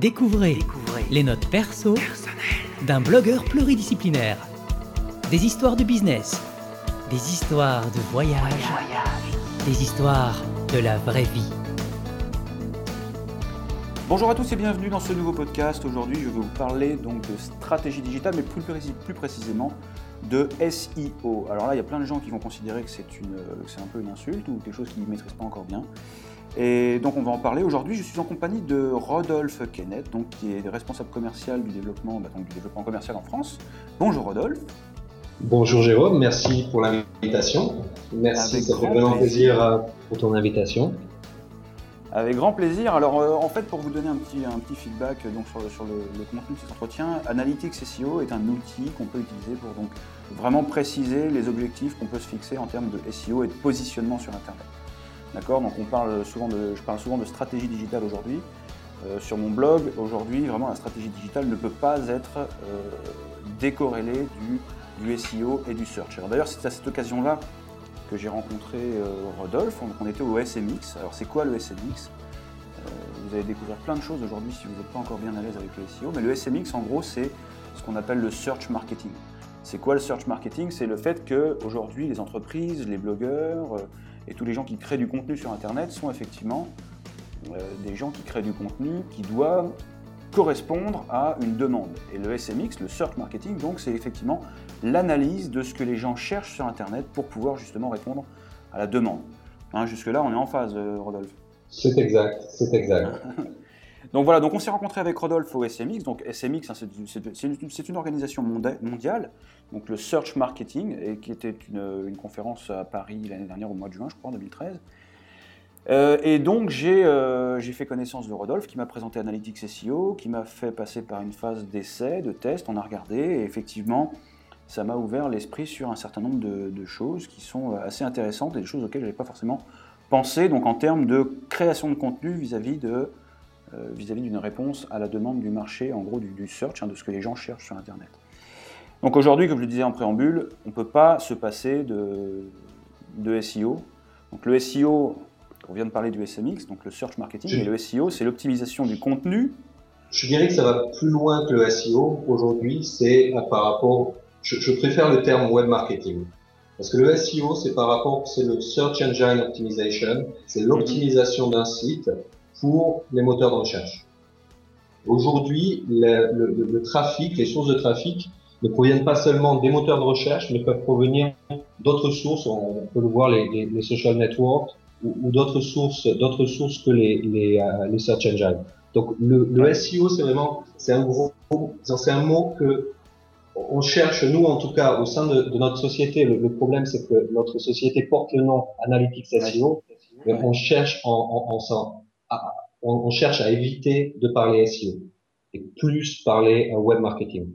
Découvrez, les notes perso d'un blogueur pluridisciplinaire. Des histoires de business, des histoires de voyage, des histoires de la vraie vie. Bonjour à tous et bienvenue dans ce nouveau podcast. Aujourd'hui, je vais vous parler donc de stratégie digitale, mais plus, précis- plus précisément de SEO. Alors là, il y a plein de gens qui vont considérer que c'est une, que c'est un peu une insulte ou quelque chose qu'ils ne maîtrisent pas encore bien. Et donc on va en parler. Aujourd'hui, je suis en compagnie de Rodolphe Kenneth, donc, qui est responsable commercial du développement, bah, donc, du développement commercial en France. Bonjour Rodolphe. Bonjour Jérôme, merci pour l'invitation. Merci, Avec ça fait grand vraiment plaisir. plaisir euh, pour ton invitation. Avec grand plaisir. Alors, euh, en fait, pour vous donner un petit, un petit feedback donc, sur, le, sur le- le contenu de cet entretien, Analytics SEO est un outil qu'on peut utiliser pour donc, vraiment préciser les objectifs qu'on peut se fixer en termes de SEO et de positionnement sur Internet. D'accord Donc, on parle de, je parle souvent de stratégie digitale aujourd'hui. Euh, sur mon blog, aujourd'hui, vraiment, la stratégie digitale ne peut pas être euh, décorrélée du, SEO et du search. D'ailleurs, c'est à cette occasion-là que j'ai rencontré euh, Rodolphe. Donc, on était au SMX. Alors, c'est quoi le SMX Vous allez découvrir plein de choses aujourd'hui si vous n'êtes pas encore bien à l'aise avec le SEO. Mais le SMX, en gros, c'est ce qu'on appelle le search marketing. C'est quoi le search marketing? C'est le fait qu'aujourd'hui, les entreprises, les blogueurs et tous les gens qui créent du contenu sur Internet sont effectivement euh, des gens qui créent du contenu qui doivent correspondre à une demande. Et le SMX, le search marketing, donc, c'est effectivement l'analyse de ce que les gens cherchent sur Internet pour pouvoir justement répondre à la demande. Hein, Jusque-là, on est en phase, euh, Rodolphe. C'est exact, c'est exact. Donc voilà, donc on s'est rencontré avec Rodolphe au SMX. Donc SMX, hein, c'est une, organisation mondiale, donc le Search Marketing, et qui était une, conférence à Paris l'année dernière au mois de juin, je crois, en 2013. Euh, et donc j'ai euh, j'ai fait connaissance de Rodolphe, qui m'a présenté Analytics SEO, qui m'a fait passer par une phase d'essai, de test, on a regardé, et effectivement, ça m'a ouvert l'esprit sur un certain nombre de, choses qui sont euh, assez intéressantes et des choses auxquelles je n'avais pas forcément pensé, donc en termes de création de contenu vis-à-vis de vis-à-vis d'une réponse à la demande du marché, en gros du, du search, hein, de ce que les gens cherchent sur Internet. Donc aujourd'hui, comme je le disais en préambule, on ne peut pas se passer de, de SEO. Donc le SEO, on vient de parler du SMX, donc le search marketing, et le SEO, c'est l'optimisation du contenu. Je dirais que ça va plus loin que le SEO. Aujourd'hui, c'est euh, par rapport, je, je préfère le terme web marketing. Parce que le SEO, c'est par rapport, c'est le Search Engine Optimization, c'est l'optimisation d'un site pour les moteurs de recherche. Aujourd'hui, le, le- le- le trafic, les sources de trafic ne proviennent pas seulement des moteurs de recherche, mais peuvent provenir d'autres sources. On peut le voir, les, les, les social networks ou, ou d'autres sources, d'autres sources que les, les, euh, les search engines. Donc le, le SEO, c'est vraiment, c'est un gros, c'est un mot que on cherche nous en tout cas au sein de, de notre société. Le, le problème, c'est que notre société porte le nom Analytics SEO, mais on cherche en, en, en à- on, on cherche à éviter de parler SEO et plus parler euh, web marketing.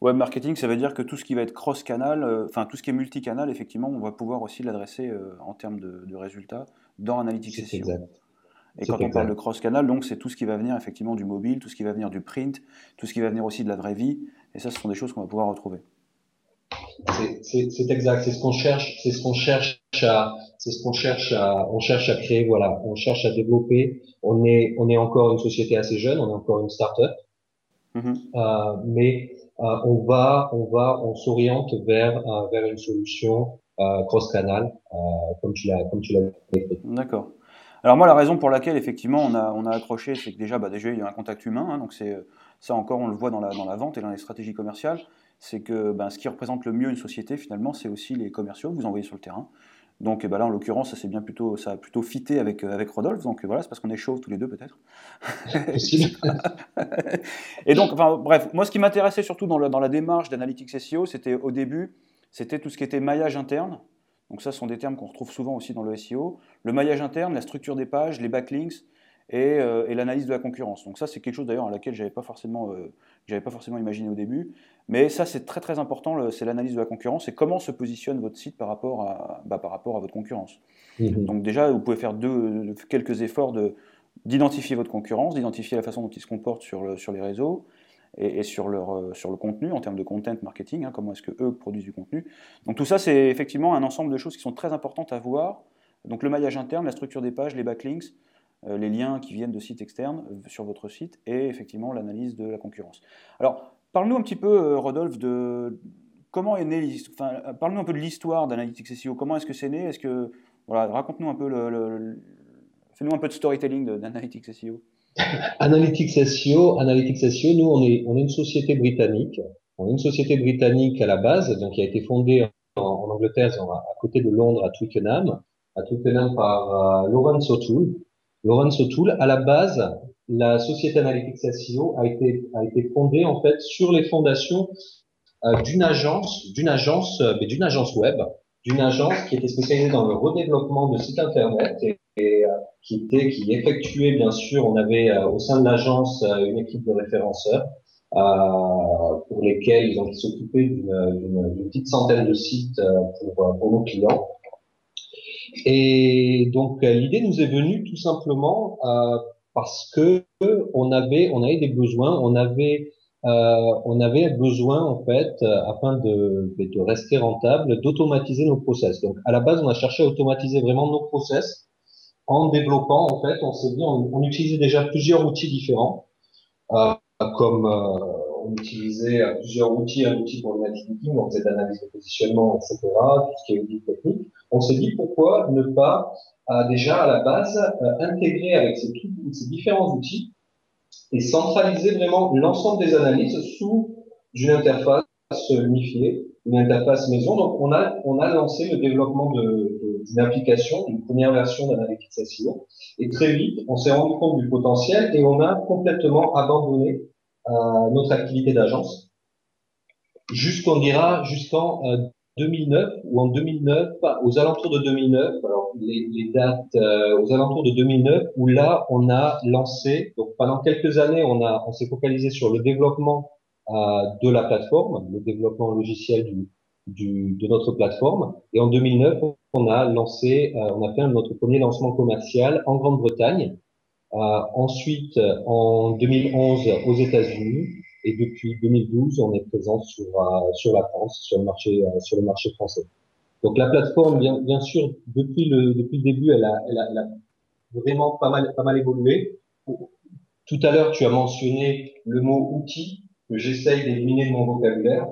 Web marketing, ça veut dire que tout ce qui va être cross-canal, euh, enfin tout ce qui est multicanal, effectivement, on va pouvoir aussi l'adresser euh, en termes de, de résultats dans Analytics SEO. exact. Et quand on parle de cross-canal, donc c'est tout ce qui va venir effectivement du mobile, tout ce qui va venir du print, tout ce qui va venir aussi de la vraie vie. Et ça, ce sont des choses qu'on va pouvoir retrouver. C'est exact, c'est ce qu'on cherche, c'est ce qu'on cherche à, c'est ce qu'on cherche à, on cherche à créer, voilà, on cherche à développer. On est, on est encore une société assez jeune, on est encore une start-up, Mhm. euh, mais euh, on va, on va, on s'oriente vers, euh, vers une solution cross-canal, comme tu l'as, comme tu l'as décrit. D'accord. Alors moi, la raison pour laquelle effectivement on a, on a accroché, c'est que déjà, bah, déjà il y a un contact humain, hein, donc c'est ça encore, on le voit dans la, dans la vente et dans les stratégies commerciales, c'est que ben, ce qui représente le mieux une société finalement, c'est aussi les commerciaux que vous envoyez sur le terrain. Donc eh ben là, en l'occurrence, ça bien plutôt, ça a plutôt fité avec euh, avec Rodolphe. Donc voilà, c'est parce qu'on est chauves tous les deux peut-être. Et donc, enfin, bref, moi, ce qui m'intéressait surtout dans, le- dans la démarche d'Analytics SEO, c'était au début, c'était tout ce qui était maillage interne. Donc ça, ce sont des termes qu'on retrouve souvent aussi dans le SEO. Le maillage interne, la structure des pages, les backlinks et, euh, et l'analyse de la concurrence. Donc ça, c'est quelque chose d'ailleurs à laquelle j'avais pas forcément, euh, j'avais pas forcément imaginé au début. Mais ça, c'est très très important. le- C'est l'analyse de la concurrence et comment se positionne votre site par rapport à, bah, par rapport à votre concurrence. Mhm. Donc déjà, vous pouvez faire deux, quelques efforts de, d'identifier votre concurrence, d'identifier la façon dont ils se comportent sur, le- sur les réseaux et, et sur, leur, euh, sur le contenu en termes de content marketing, hein, comment est-ce que eux produisent du contenu. Donc tout ça, c'est effectivement un ensemble de choses qui sont très importantes à voir. Donc le maillage interne, la structure des pages, les backlinks, les liens qui viennent de sites externes sur votre site et effectivement l'analyse de la concurrence. Alors, parle-nous un petit peu, Rodolphe, de comment est né, enfin, parle-nous un peu de l'histoire d'Analytics SEO. Comment est-ce que c'est né? Est-ce que, voilà, raconte-nous un peu le, fais-nous un peu de storytelling d'Analytics SEO. Analytics SEO, Analytics SEO, nous, on est, on est une société britannique. On est une société britannique à la base, donc qui a été fondée en, Angleterre, à, côté de Londres, à Twickenham, à Twickenham par euh, Lawrence O'Toole. Lawrence O'Toole, à la base, la société Analytics SEO a été, a été fondée en fait sur les fondations euh, d'une agence, d'une agence, euh, d'une agence web, d'une agence qui était spécialisée dans le redéveloppement de sites internet et, euh, qui était, qui effectuait bien sûr, on avait au sein de l'agence une équipe de référenceurs pour lesquels ils ont s'occuper d'une petite centaine de sites pour, pour nos clients. Et donc l'idée nous est venue tout simplement parce que on avait on avait des besoins, on avait euh, on avait besoin en fait, euh, afin de, de rester rentable, d'automatiser nos process. Donc à la base, on a cherché à automatiser vraiment nos process en développant en fait, on s'est dit, on, utilisait déjà plusieurs outils différents, euh, comme euh, on utilisait plusieurs outils, un outil pour le networking, on faisait d'analyse de positionnement, etc., tout ce qui est outil technique. On s'est dit pourquoi ne pas déjà à la base intégrer avec ces, différents outils et centraliser vraiment l'ensemble des analyses sous une interface unifiée, une interface maison. Donc, on a, on a lancé le développement d'une application, une première version d'Analytics SEO. Et très vite, on s'est rendu compte du potentiel et on a complètement abandonné euh, notre activité d'agence. Jusqu'on dira, jusqu'en euh, 2009 ou en 2009, aux alentours de 2009, alors les, les dates euh, aux alentours de 2009, où là on a lancé, donc pendant quelques années on a on s'est focalisé sur le développement euh, de la plateforme, le développement logiciel du, du, de notre plateforme, et en 2009 on a lancé, euh, on a fait notre premier lancement commercial en Grande-Bretagne, euh, ensuite en 2011 aux États-Unis et depuis 2012, on est présent sur, euh, sur la France, sur le marché, euh, sur le marché français. Donc la plateforme, bien, bien sûr, depuis le, depuis le début, elle a, elle, a, elle a vraiment pas mal, pas mal évolué. Tout à l'heure, tu as mentionné le mot outil que j'essaye d'éliminer de mon vocabulaire.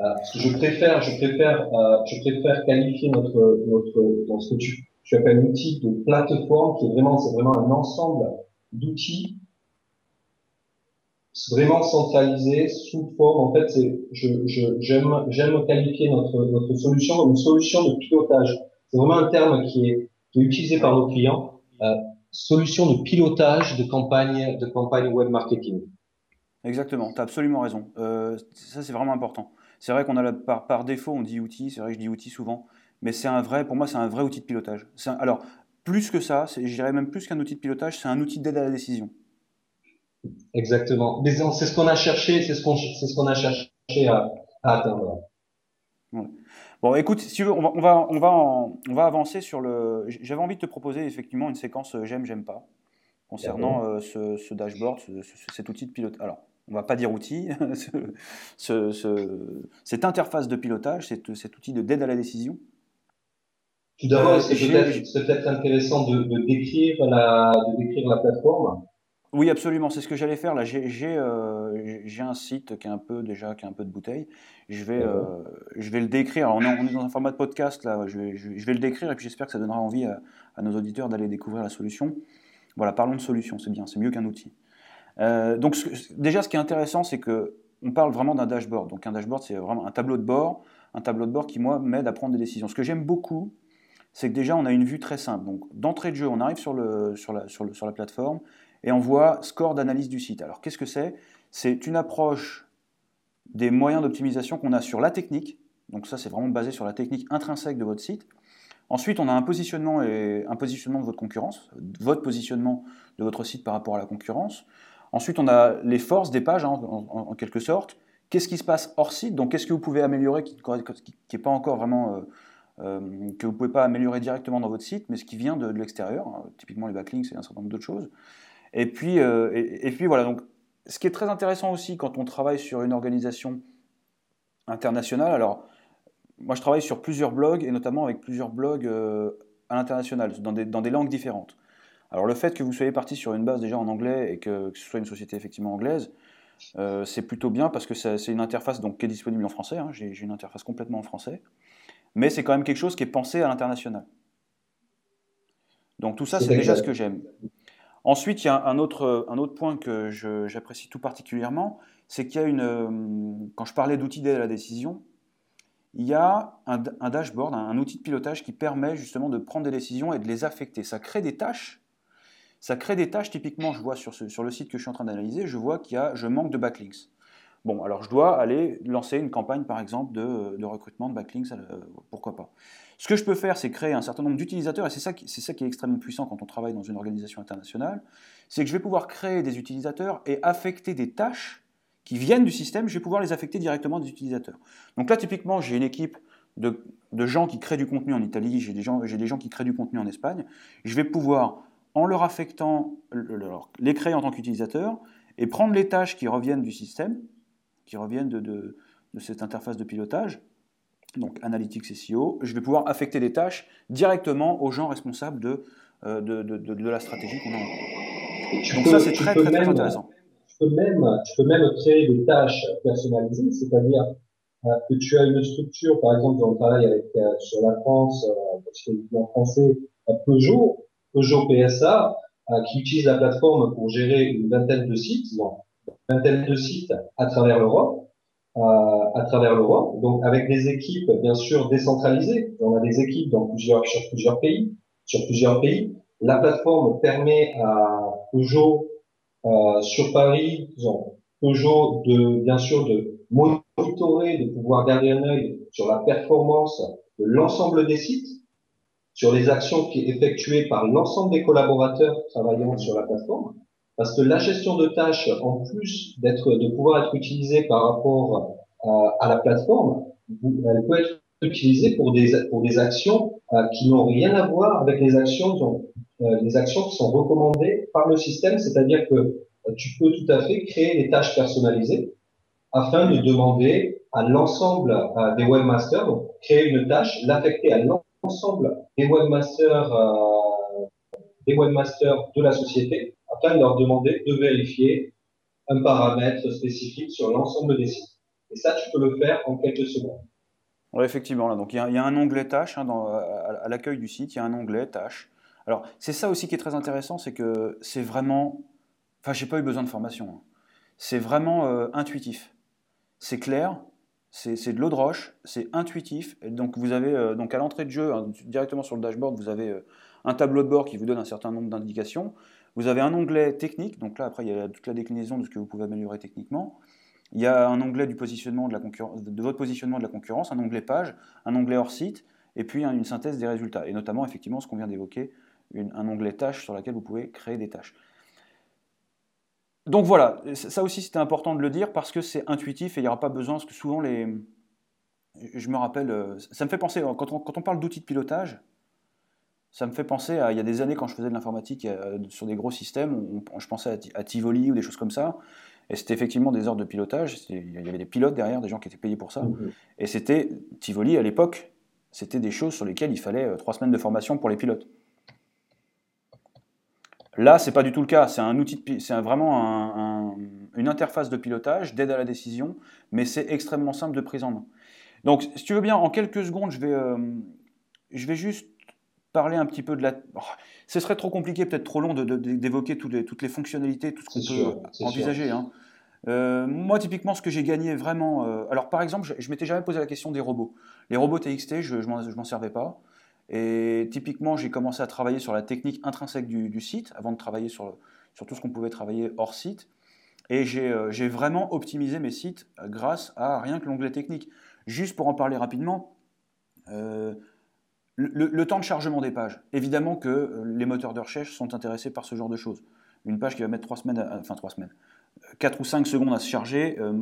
Euh, parce que je préfère, je préfère, euh, je préfère qualifier notre, notre, dans ce que tu, tu appelles outil de plateforme, qui est vraiment, c'est vraiment un ensemble d'outils vraiment centralisé sous forme. En fait, c'est, j'aime, qualifier notre, notre solution une solution de pilotage. C'est vraiment un terme qui est, utilisé par nos clients. Euh, solution de pilotage de campagne, de campagne web marketing. Exactement, tu as absolument raison. Euh, ça, c'est vraiment important. C'est vrai qu'on a par, par défaut, on dit outil, c'est vrai que je dis outil souvent, mais c'est un vrai, pour moi, c'est un vrai outil de pilotage. alors, plus que ça, je dirais même plus qu'un outil de pilotage, c'est un outil d'aide à la décision. Exactement. C'est ce qu'on a cherché, c'est ce qu'on c'est ce qu'on a cherché à, atteindre. Bon, écoute, si tu veux, on va, on va, on va, on va avancer sur le. J'avais envie de te proposer effectivement une séquence euh, j'aime, j'aime pas concernant euh, ce, ce, dashboard, cet outil de pilotage. Alors, on va pas dire outil, ce, cette interface de pilotage, cet, cet outil de d'aide à la décision. Tout d'abord, euh, c'est peut-être peut intéressant de, de, décrire la, de décrire la plateforme. Oui, absolument. C'est ce que j'allais faire là. J'ai euh, un site qui est un peu déjà qui a un peu de bouteille. Je vais euh, je vais le décrire. on, est, dans un format de podcast là. Je vais, je, vais le décrire et puis j'espère que ça donnera envie à, nos auditeurs d'aller découvrir la solution. Voilà, parlons de solution. C'est bien. C'est mieux qu'un outil. Euh, donc déjà, ce qui est intéressant, c'est que on parle vraiment d'un dashboard. Donc un dashboard, c'est vraiment un tableau de bord, un tableau de bord qui moi m'aide à prendre des décisions. Ce que j'aime beaucoup, c'est que déjà on a une vue très simple. Donc d'entrée de jeu, on arrive sur la plateforme et on voit score d'analyse du site. Alors qu'est-ce que c'est? C'est une approche des moyens d'optimisation qu'on a sur la technique. Donc ça, c'est vraiment basé sur la technique intrinsèque de votre site. Ensuite, on a un positionnement de votre concurrence, votre positionnement de votre site par rapport à la concurrence. Ensuite, on a les forces des pages, hein, en, quelque sorte. Qu'est-ce qui se passe hors site? Donc, qu'est-ce que vous pouvez améliorer qui n'est pas encore vraiment euh, que vous ne pouvez pas améliorer directement dans votre site, mais ce qui vient de, l'extérieur. Hein. Typiquement, les backlinks et un certain nombre d'autres choses. Et puis, euh, et, puis voilà, donc ce qui est très intéressant aussi quand on travaille sur une organisation internationale, alors moi je travaille sur plusieurs blogs et notamment avec plusieurs blogs euh, à l'international, dans des, dans des langues différentes. Alors le fait que vous soyez parti sur une base déjà en anglais et que, ce soit une société effectivement anglaise, euh, c'est plutôt bien parce que c'est une interface donc, qui est disponible en français. Hein. J'ai une interface complètement en français. Mais c'est quand même quelque chose qui est pensé à l'international. Donc tout ça, c'est déjà ce que j'aime. Ensuite, il y a un autre, un autre point que j'apprécie tout particulièrement, c'est qu'il y a une... Euh, quand je parlais d'outils d'aide à la décision, il y a un, dashboard, un, outil de pilotage qui permet justement de prendre des décisions et de les affecter. Ça crée des tâches. Ça crée des tâches, typiquement, je vois sur, sur le site que je suis en train d'analyser, je vois qu'il y a, je manque de backlinks. Bon, alors je dois aller lancer une campagne, par exemple, de, recrutement de backlinks, euh, pourquoi pas. Ce que je peux faire, c'est créer un certain nombre d'utilisateurs, et c'est ça, qui est extrêmement puissant quand on travaille dans une organisation internationale, c'est que je vais pouvoir créer des utilisateurs et affecter des tâches qui viennent du système, je vais pouvoir les affecter directement des utilisateurs. Donc là, typiquement, j'ai une équipe de, gens qui créent du contenu en Italie, j'ai des, gens, des gens qui créent du contenu en Espagne. Je vais pouvoir, en leur affectant, les créer en tant qu'utilisateurs et prendre les tâches qui reviennent du système, qui reviennent de, de, cette interface de pilotage, donc Analytics et SEO, je vais pouvoir affecter les tâches directement aux gens responsables de, euh, de, la stratégie qu'on a en Donc ça, c'est très, très, très intéressant. même, tu peux même créer des tâches personnalisées, c'est-à-dire euh, que tu as une structure, par exemple, on travaille avec, euh, sur la France, euh, en français, Peugeot, Peugeot PSA, qui utilise la plateforme pour gérer une vingtaine de sites, vingtaine de sites à travers l'Europe, à travers l'Europe, donc avec des équipes bien sûr décentralisées. On a des équipes dans plusieurs sur plusieurs pays, sur plusieurs pays. La plateforme permet à Peugeot euh, sur Paris, disons, Peugeot, de, bien sûr, de monitorer, de pouvoir garder un œil sur la performance de l'ensemble des sites, sur les actions qui effectuées par l'ensemble des collaborateurs travaillant sur la plateforme, parce que la gestion de tâches, en plus d'être, de pouvoir être utilisée par rapport euh, à la plateforme, elle peut être utilisée pour des, pour des actions euh, qui n'ont rien à voir avec les actions euh, les actions qui sont recommandées par le système, c'est-à-dire que euh, tu peux tout à fait créer des tâches personnalisées afin de demander à l'ensemble euh, des webmasters, donc créer une tâche, l'affecter à l'ensemble des webmasters, des webmasters de la société, afin de leur demander de vérifier un paramètre spécifique sur l'ensemble des sites. Et ça, tu peux le faire en quelques secondes. Oui, effectivement. Là. Donc, il y, a, un onglet tâche hein, dans, à, l'accueil du site. Il y a un onglet tâche. Alors, c'est ça aussi qui est très intéressant, c'est que c'est vraiment. Enfin, j'ai pas eu besoin de formation. Hein. C'est vraiment euh, intuitif. C'est clair, c'est de l'eau de roche, c'est intuitif. Et donc, vous avez euh, donc à l'entrée de jeu, hein, directement sur le dashboard, vous avez euh, un tableau de bord qui vous donne un certain nombre d'indications. Vous avez un onglet technique, donc là, après, il y a toute la déclinaison de ce que vous pouvez améliorer techniquement. Il y a un onglet du positionnement de, la de votre positionnement de la concurrence, un onglet page, un onglet hors site, et puis une synthèse des résultats. Et notamment, effectivement, ce qu'on vient d'évoquer, un onglet tâches sur lequel vous pouvez créer des tâches. Donc voilà, ça aussi c'était important de le dire parce que c'est intuitif et il n'y aura pas besoin, parce que souvent les... Je me rappelle, euh, ça me fait penser, quand on, quand on parle d'outils de pilotage, ça me fait penser à, il y a des années quand je faisais de l'informatique euh, sur des gros systèmes, je pensais à, Tivoli ou des choses comme ça, et c'était effectivement des ordres de pilotage, il y avait des pilotes derrière, des gens qui étaient payés pour ça, mmh. et c'était, Tivoli à l'époque, c'était des choses sur lesquelles il fallait euh, trois semaines de formation pour les pilotes. Là, c'est pas du tout le cas. C'est un outil, c'est vraiment une interface de pilotage, d'aide à la décision, mais c'est extrêmement simple de prise en main. Donc, si tu veux bien, en quelques secondes, je vais, euh, je vais juste parler un petit peu de la. Oh, ce serait trop compliqué, peut-être trop long, d'évoquer toutes, les, toutes les fonctionnalités, tout ce qu'on peut envisager. Hein. Euh, moi, typiquement, ce que j'ai gagné vraiment. Euh, alors, par exemple, je, je m'étais jamais posé la question des robots. Les robots TXT, je ne m'en servais pas. Et typiquement, j'ai commencé à travailler sur la technique intrinsèque du, site, avant de travailler sur, sur tout ce qu'on pouvait travailler hors site. Et j'ai euh, vraiment optimisé mes sites grâce à rien que l'onglet technique. Juste pour en parler rapidement, le, temps de chargement des pages. Évidemment que euh, les moteurs de recherche sont intéressés par ce genre de choses. Une page qui va mettre 3 semaines, enfin 3 semaines, 4 ou 5 secondes à se charger, euh,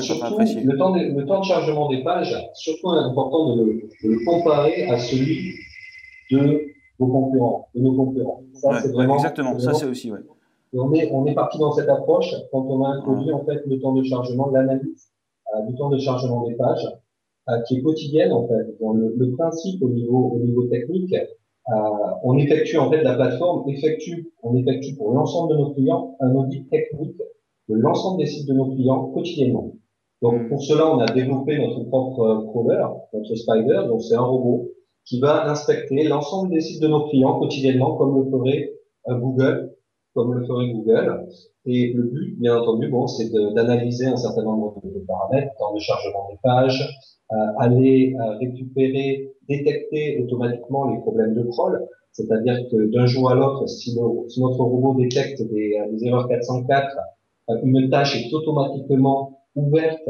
surtout, le, temps de, le temps de chargement des pages, surtout important de le, de le comparer à celui de vos concurrents, de nos concurrents. Ça, c'est vraiment, exactement, ça c'est aussi, ouais. on est, on est parti dans cette approche quand on a introduit en fait le temps de chargement l'analyse, euh, du temps de chargement des pages, qui est quotidienne en fait. le, principe au niveau, au niveau technique, on effectue en fait la plateforme effectue, on effectue pour l'ensemble de nos clients un audit technique de l'ensemble des sites de nos clients quotidiennement. Donc pour cela, on a développé notre propre crawler, notre Spider. Donc c'est un robot qui va inspecter l'ensemble des sites de nos clients quotidiennement, comme le ferait Google, comme le ferait Google. Et le but, bien entendu, bon, c'est d'analyser un certain nombre de, paramètres dans le chargement des pages, euh, aller euh, récupérer, détecter automatiquement les problèmes de crawl. C'est-à-dire que d'un jour à l'autre, si, notre robot détecte des, euh, erreurs 404, une tâche est automatiquement ouverte,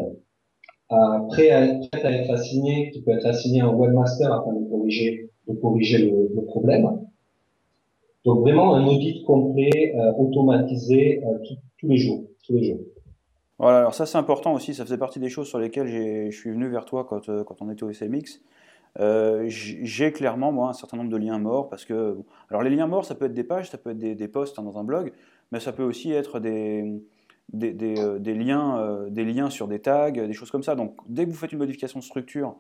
prête à, à être assignée, qui peut être assignée à un webmaster afin de corriger, de corriger le problème. Donc vraiment un audit complet, euh, automatisé euh, tous les jours, tous les jours. Voilà, alors ça c'est important aussi, ça faisait partie des choses sur lesquelles je suis venu vers toi quand, euh, quand on était au SMX. j'ai clairement moi un certain nombre de liens morts parce que alors les liens morts ça peut être des pages, ça peut être des, posts hein, dans un blog, mais ça peut aussi être des, des, des liens, des liens sur des tags, des choses comme ça. Donc dès que vous faites une modification de structure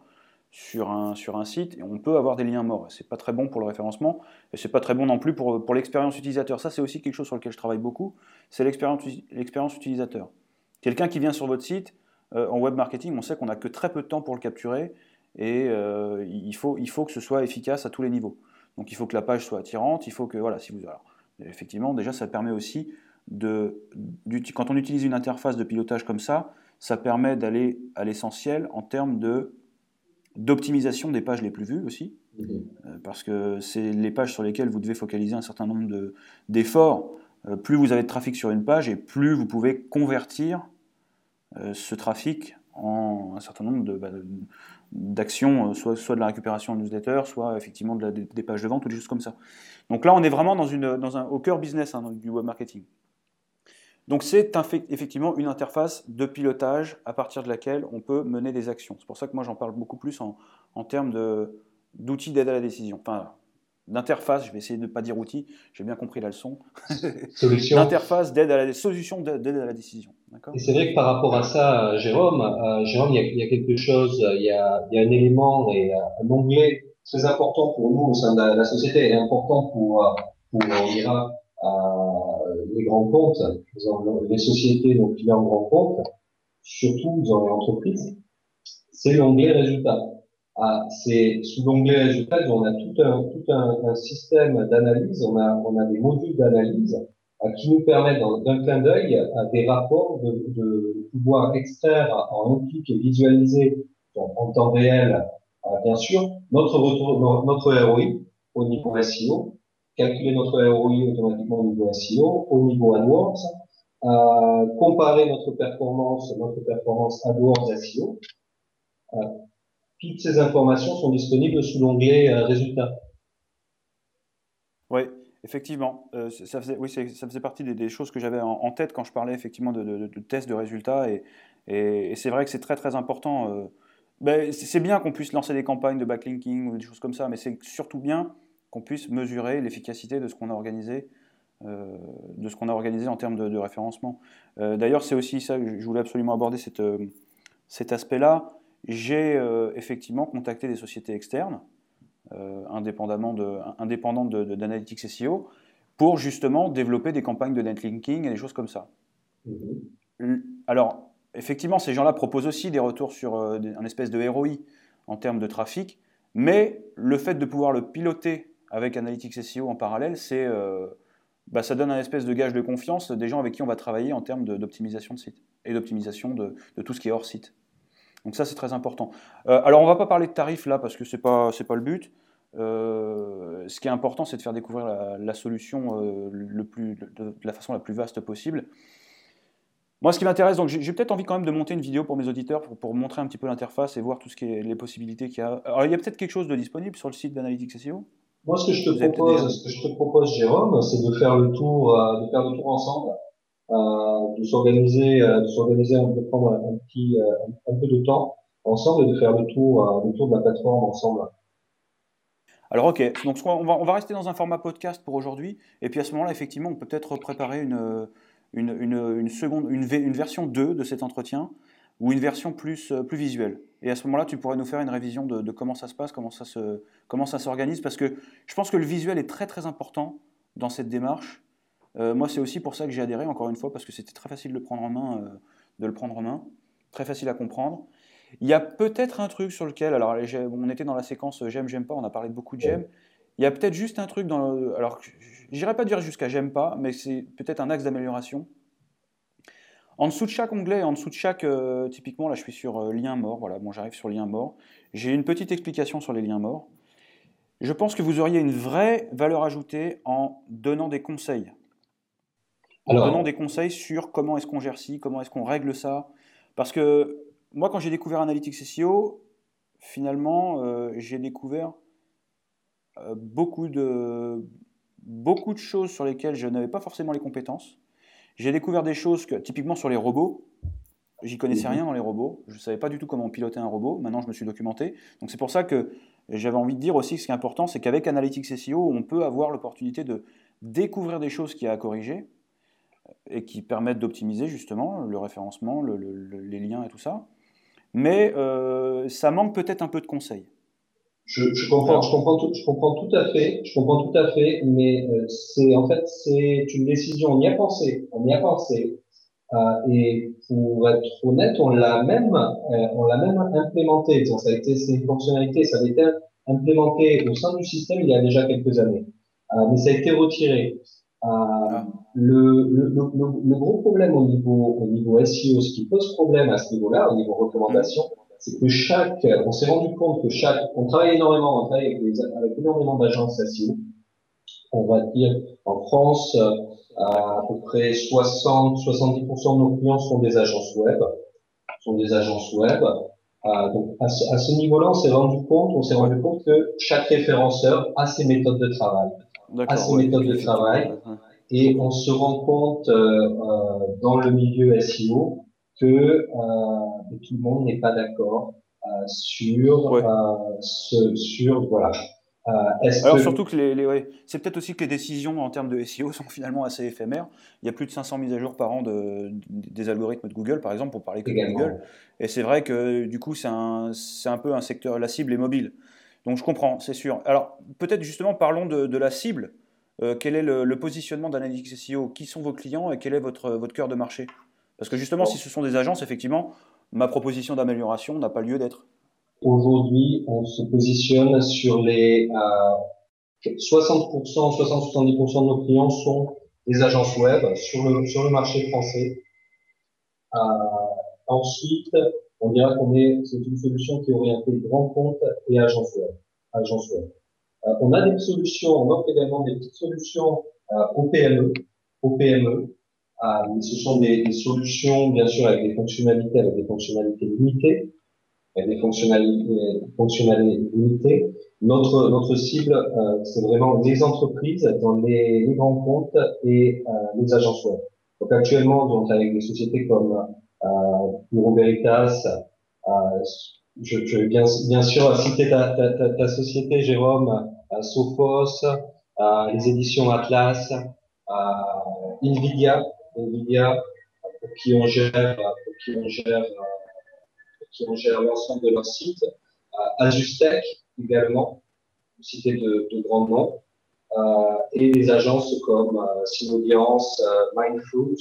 sur un, sur un site, on peut avoir des liens morts. C'est pas très bon pour le référencement, et c'est pas très bon non plus pour, pour l'expérience utilisateur. Ça, c'est aussi quelque chose sur lequel je travaille beaucoup, c'est l'expérience utilisateur. Quelqu'un qui vient sur votre site, euh, en web marketing, on sait qu'on n'a que très peu de temps pour le capturer, et euh, il, faut, il faut que ce soit efficace à tous les niveaux. Donc il faut que la page soit attirante, il faut que, voilà, si vous... Effectivement, déjà, ça permet aussi de... Quand on utilise une interface de pilotage comme ça, ça permet d'aller à l'essentiel en termes de d'optimisation des pages les plus vues aussi, mhm. euh, parce que c'est les pages sur lesquelles vous devez focaliser un certain nombre d'efforts. Euh, plus vous avez de trafic sur une page et plus vous pouvez convertir euh, ce trafic en un certain nombre bah, d'actions, soit, soit de la récupération en newsletter, soit effectivement de des pages de vente ou des choses comme ça. Donc là, on est vraiment dans une, dans un, au cœur business hein, du web marketing. Donc c'est effectivement une interface de pilotage à partir de laquelle on peut mener des actions. C'est pour ça que moi j'en parle beaucoup plus en, termes d'outils d'aide à la décision. Enfin, d'interface, je vais essayer de ne pas dire outil, j'ai bien compris la leçon. Solution. D'interface d'aide à la solution d'aide à la décision. Et c'est vrai que par rapport à ça, Jérôme, euh, Jérôme, il y, a, quelque chose, il y a, un élément et un onglet très important pour nous au sein de la, société et important pour, euh, pour on dira, les grands comptes, les sociétés, nos clients grands comptes, surtout dans les entreprises, c'est l'onglet résultats. Ah, c'est sous l'onglet résultats, on a tout un, tout un, système d'analyse, on a, on a des modules d'analyse euh, qui nous permettent d'un clin d'œil à des rapports de, de, pouvoir extraire en un clic et visualiser en temps réel, euh, bien sûr, notre retour, notre ROI au niveau SEO, calculer notre ROI automatiquement au niveau SEO, au niveau AdWords, euh, comparer notre performance, notre performance AdWords SEO. Euh, toutes ces informations sont disponibles sous l'onglet euh, résultats. Oui, effectivement. Ça, faisait, oui, ça faisait partie des, choses que j'avais en, tête quand je parlais effectivement de, de, de tests de résultats. Et, et, c'est vrai que c'est très très important. Ben, c'est bien qu'on puisse lancer des campagnes de backlinking ou des choses comme ça, mais c'est surtout bien qu'on puisse mesurer l'efficacité de ce qu'on a organisé, euh, de ce qu'on a organisé en termes de, référencement. Euh, d'ailleurs, c'est aussi ça que je voulais absolument aborder cette, euh, cet aspect-là. J'ai effectivement contacté des sociétés externes, indépendamment de, indépendantes d'Analytics SEO, pour justement développer des campagnes de netlinking et des choses comme ça. Mm-hmm. Alors, effectivement, ces gens-là proposent aussi des retours sur un espèce de ROI en termes de trafic, mais le fait de pouvoir le piloter avec Analytics SEO en parallèle, c'est, euh, bah, ça donne un espèce de gage de confiance des gens avec qui on va travailler en termes d'optimisation de, site et d'optimisation de, tout ce qui est hors site. Donc ça, c'est très important. Euh, alors, on ne va pas parler de tarifs là, parce que ce n'est pas, pas le but. Euh, ce qui est important, c'est de faire découvrir la, solution le plus, de, la façon la plus vaste possible. Moi, ce qui m'intéresse, donc j'ai peut-être envie quand même de monter une vidéo pour mes auditeurs pour, montrer un petit peu l'interface et voir tout ce qui est les possibilités qu'il y a. Alors, il y a peut-être quelque chose de disponible sur le site d'Analytics SEO moi, ce que je te propose, ce que je te propose, Jérôme, c'est de faire le tour, euh, de faire le tour ensemble, euh, de s'organiser, euh, de s'organiser, de prendre un petit, un, peu de temps ensemble et de faire le tour, le tour de la plateforme ensemble. Alors ok, donc on va, on va rester dans un format podcast pour aujourd'hui, et puis à ce moment-là, effectivement, on peut peut-être préparer une, une, une, une seconde, une, une version 2 de cet entretien, ou une version plus, plus visuelle Et à ce moment-là, tu pourrais nous faire une révision de, comment ça se passe, comment ça, s'organise, parce que je pense que le visuel est très très important dans cette démarche. moi, c'est aussi pour ça que j'ai adhéré, encore une fois, parce que c'était très facile de le prendre en main, de le prendre en main, très facile à comprendre. Il y a peut-être un truc sur lequel, alors on était dans la séquence j'aime, j'aime pas, on a parlé de beaucoup de j'aime. Il y a peut-être juste un truc dans le. Alors, j'irai pas dire jusqu'à j'aime pas, mais c'est peut-être un axe d'amélioration. En dessous de chaque onglet, en dessous de chaque. Euh, typiquement, là, je suis sur euh, lien mort. Voilà, bon, j'arrive sur lien mort. J'ai une petite explication sur les liens morts. Je pense que vous auriez une vraie valeur ajoutée en donnant des conseils. En donnant des conseils sur comment est-ce qu'on gère ci, comment est-ce qu'on règle ça. Parce que moi, quand j'ai découvert Analytics SEO, finalement, euh, j'ai découvert beaucoup, de, beaucoup de choses sur lesquelles je n'avais pas forcément les compétences. J'ai découvert des choses que, typiquement sur les robots. J'y connaissais mhm. rien dans les robots. Je ne savais pas du tout comment piloter un robot. Maintenant, je me suis documenté. Donc, c'est pour ça que j'avais envie de dire aussi que ce qui est important, c'est qu'avec Analytics SEO, on peut avoir l'opportunité de découvrir des choses qu'il y a à corriger et qui permettent d'optimiser justement le référencement, les liens et tout ça. Mais euh, ça manque peut-être un peu de conseils. Je, je, comprends, je comprends tout, je comprends tout à fait, je comprends tout à fait, mais euh, c'est en fait c'est une décision. On y a pensé, on y a pensé, euh, et pour être honnête, on l'a même, euh, on l'a même implémenté. Ça a été, c'est une fonctionnalité, ça a été implémenté au sein du système il y a déjà quelques années, euh, mais ça a été retiré. Ah. Le, le, le, le, gros problème au niveau, au niveau SEO, ce qui pose problème à ce niveau-là, au niveau recommandation, c'est que chaque, on s'est rendu compte que chaque, on travaille énormément, on travaille avec, avec énormément d'agences SEO. On va dire, en France, euh, à, peu près 60, 70% de nos clients sont des agences web, sont des agences web. Euh, donc, à ce, à ce niveau-là, on s'est rendu compte, on s'est rendu compte que chaque référenceur a ses méthodes de travail, a ses méthodes de travail, et on se rend compte euh, euh dans le milieu SEO que euh, tout le monde n'est pas d'accord euh, sur euh, ce, sur voilà. Alors surtout que les, les c'est peut-être aussi que les décisions en termes de SEO sont finalement assez éphémères. Il y a plus de 500 mises à jour par an de, des algorithmes de Google, par exemple, pour parler que de Google. Et c'est vrai que du coup, c'est un, un peu un secteur, la cible est mobile. Donc je comprends, c'est sûr. Alors peut-être justement parlons de, de la cible. quel est le, le positionnement d'Analytics SEO Qui sont vos clients et quel est votre, votre cœur de marché? Parce que justement, si ce sont des agences, effectivement, ma proposition d'amélioration n'a pas lieu d'être. Aujourd'hui, on se positionne sur les euh, 60%, 60-70% de nos clients sont des agences web sur le, sur le marché français. Euh, ensuite, on dira qu'on est, c'est une solution qui est orientée grand compte et agence web. Agence web. Euh, on a des solutions, on offre également des petites solutions euh, aux PME, aux PME ah, ce sont des, des, solutions, bien sûr, avec des fonctionnalités, avec des fonctionnalités limitées, avec des fonctionnalités, fonctionnalités limitées. Notre, notre cible, euh, c'est vraiment les entreprises dans les, les grands comptes et euh, les agences web. Donc actuellement, donc avec des sociétés comme euh, Veritas, euh, je, je bien, bien sûr citer ta, ta, ta, ta société, Jérôme, euh, Sophos, euh, les éditions Atlas, euh, Nvidia, Nvidia, pour qui on gère, pour qui on gère, qui on gère l'ensemble de leur site. Euh, Ajustec également, cité de, de grands noms. Euh, et des agences comme euh, Synaudience, euh, Mindful,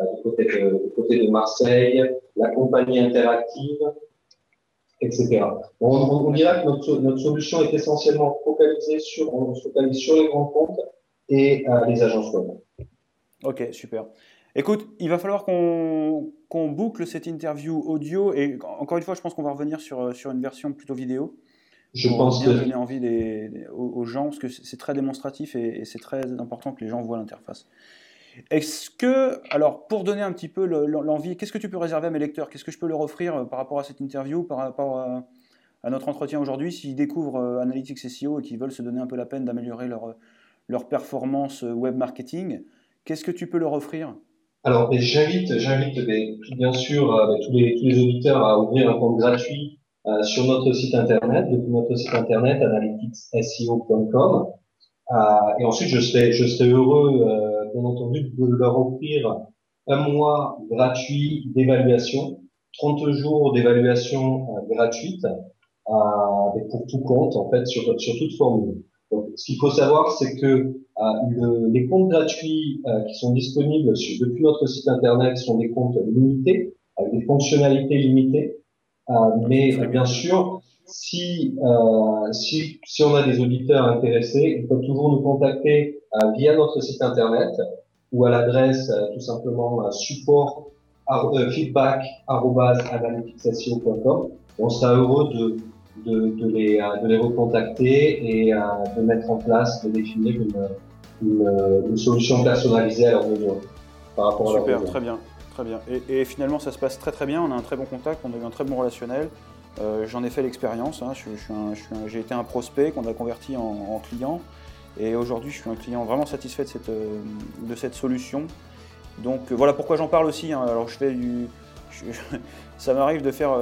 euh, du, côté de, Marseille, la compagnie interactive, etc. On, on, dirait que notre, solution est essentiellement focalisée sur, sur les grands comptes et les agences web. Ok, super. Écoute, il va falloir qu'on boucle cette interview audio et encore une fois, je pense qu'on va revenir sur, sur une version plutôt vidéo. Je pense que... donner envie des, aux, gens parce que c'est très démonstratif et, c'est très important que les gens voient l'interface. Est-ce que, alors pour donner un petit peu l'envie, qu'est-ce que tu peux réserver à mes lecteurs? Qu'est-ce que je peux leur offrir euh, par rapport à cette interview, par rapport à, à notre entretien aujourd'hui, s'ils découvrent euh, Analytics SEO et qu'ils veulent se donner un peu la peine d'améliorer leur, leur performance euh, web marketing? Qu'est-ce que tu peux leur offrir? Alors, j'invite, j'invite bien sûr euh, tous, les, auditeurs à ouvrir un compte gratuit euh, sur notre site internet, depuis notre site internet analyticsseo.com. Euh, et ensuite, je serai, je serai heureux, bien entendu, de leur offrir un mois gratuit d'évaluation 30 jours d'évaluation gratuite pour tout compte, en fait, sur, sur toute formule. Ce qu'il faut savoir, c'est que le, les comptes gratuits qui sont disponibles sur, depuis notre site internet sont des comptes limités, avec des fonctionnalités limitées. mais bien sûr, si, euh, si, si on a des auditeurs intéressés, ils peuvent toujours nous contacter euh, via notre site internet ou à l'adresse euh, tout simplement euh, support euh, feedback On sera heureux de, de, de, les, de les recontacter et de mettre en place, de définir une, une, une solution personnalisée à leur mesure. Par rapport Super, à leur très bien. Très bien. Et, et, finalement, ça se passe très très bien. On a un très bon contact, on a eu un très bon relationnel. Euh, j'en ai fait l'expérience, hein. j'ai été un prospect qu'on a converti en, client et aujourd'hui je suis un client vraiment satisfait de cette, euh, de cette solution. Donc euh, voilà pourquoi j'en parle aussi. Hein. Alors je fais du, ça m'arrive de faire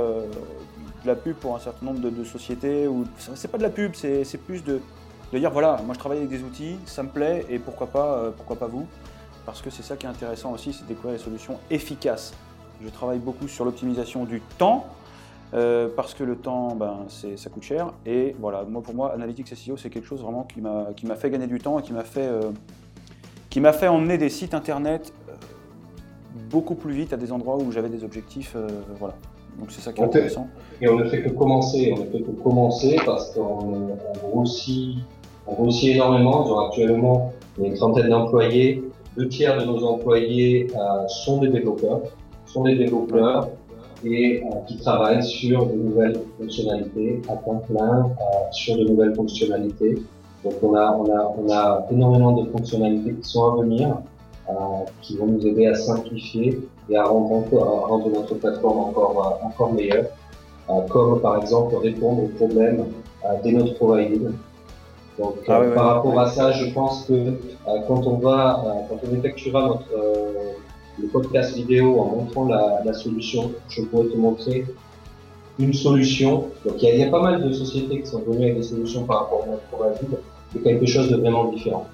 de la pub pour un certain nombre de, sociétés. Ou c'est pas de la pub, c'est plus de, de, dire voilà, moi je travaille avec des outils, ça me plaît et pourquoi pas, pourquoi pas vous Parce que c'est ça qui est intéressant aussi, c'est découvrir des solutions efficaces. Je travaille beaucoup sur l'optimisation du temps euh, parce que le temps, ben, ça coûte cher. Et voilà, moi pour moi, Analytics SEO, c'est quelque chose vraiment qui m'a fait gagner du temps et qui m'a fait, euh, fait emmener des sites internet euh, beaucoup plus vite à des endroits où j'avais des objectifs. voilà. Donc c'est ça qui est intéressant. Et on ne fait que commencer, on ne fait que commencer parce qu'on grossit, on grossit énormément. Actuellement, a une trentaine d'employés. Deux tiers de nos employés sont des développeurs. Sont des développeurs et euh, qui travaillent sur de nouvelles fonctionnalités à temps plein, euh, sur de nouvelles fonctionnalités. Donc on a, on a, on a énormément de fonctionnalités qui sont à venir, euh, qui vont nous aider à simplifier et à rendre, à rendre notre plateforme encore, encore meilleure, comme par exemple répondre aux problèmes des notes provided. Donc ah par rapport à ça, je pense que quand on va, quand on effectuera notre le podcast vidéo en montrant la, la, solution. Je pourrais te montrer une solution. Donc il y, a, il y, a, pas mal de sociétés qui sont venues avec des solutions par rapport à notre probabilité, mais quelque chose de vraiment différent.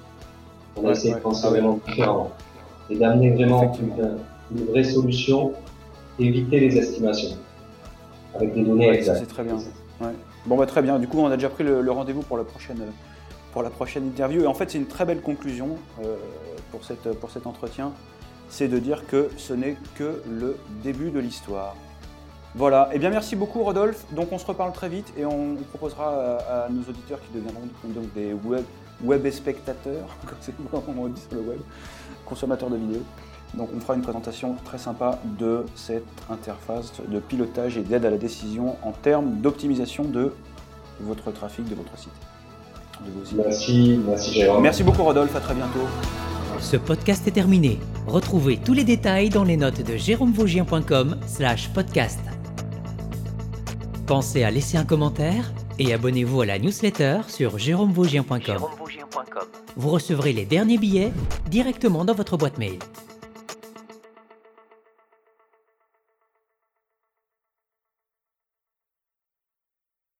On a essayé de penser vraiment différemment et d'amener vraiment une, une, vraie solution, éviter les estimations avec des données exactes. C'est très bien. Ouais. Bon bah très bien. Du coup on a déjà pris le, le rendez-vous pour la prochaine pour la prochaine interview et en fait c'est une très belle conclusion euh, pour cette pour cet entretien c'est de dire que ce n'est que le début de l'histoire. Voilà, et eh bien merci beaucoup Rodolphe. Donc on se reparle très vite et on proposera à, nos auditeurs qui deviendront donc des web, web spectateurs, comme on dit sur le web, consommateurs de vidéos. Donc on fera une présentation très sympa de cette interface de pilotage et d'aide à la décision en termes d'optimisation de votre trafic, de votre site. merci, merci Jérôme. Merci beaucoup Rodolphe, à très bientôt. Ce podcast est terminé. Retrouvez tous les détails dans les notes de jérômevaugien.com slash podcast. Pensez à laisser un commentaire et abonnez-vous à la newsletter sur jérômevaugien.com. Vous recevrez les derniers billets directement dans votre boîte mail.